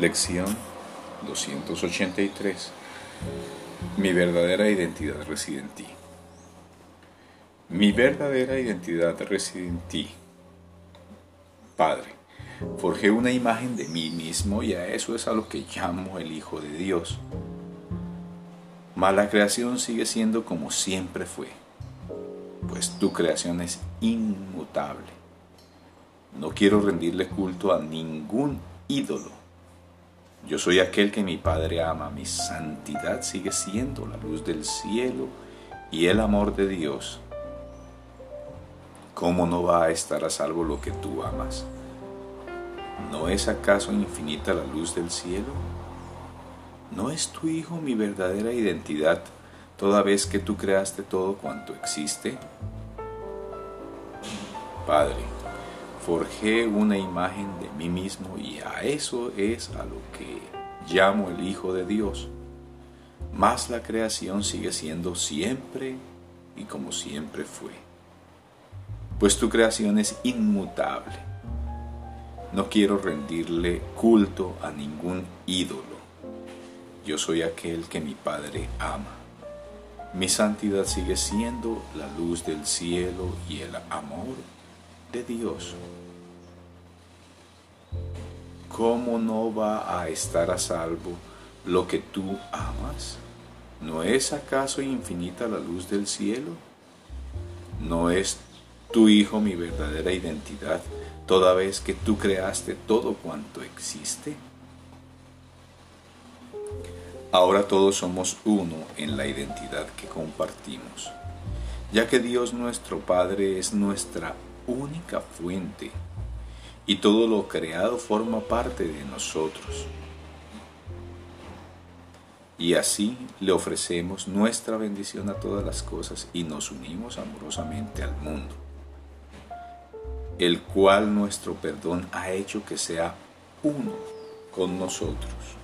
Lección 283. Mi verdadera identidad reside en ti. Mi verdadera identidad reside en ti. Padre, forjé una imagen de mí mismo y a eso es a lo que llamo el Hijo de Dios. Mas la creación sigue siendo como siempre fue, pues tu creación es inmutable. No quiero rendirle culto a ningún ídolo yo soy aquel que mi Padre ama, mi santidad sigue siendo la luz del cielo y el amor de Dios. ¿Cómo no va a estar a salvo lo que tú amas? ¿No es acaso infinita la luz del cielo? ¿No es tu Hijo mi verdadera identidad toda vez que tú creaste todo cuanto existe? Padre, forjé una imagen de mí mismo y a eso es a lo que llamo el Hijo de Dios. Mas la creación sigue siendo siempre y como siempre fue. Pues tu creación es inmutable. No quiero rendirle culto a ningún ídolo. Yo soy aquel que mi Padre ama. Mi santidad sigue siendo la luz del cielo y el amor de Dios. ¿Cómo no va a estar a salvo lo que tú amas? ¿No es acaso infinita la luz del cielo? ¿No es tu Hijo mi verdadera identidad toda vez que tú creaste todo cuanto existe? Ahora todos somos uno en la identidad que compartimos, ya que Dios nuestro Padre es nuestra única fuente y todo lo creado forma parte de nosotros. Y así le ofrecemos nuestra bendición a todas las cosas y nos unimos amorosamente al mundo, el cual nuestro perdón ha hecho que sea uno con nosotros.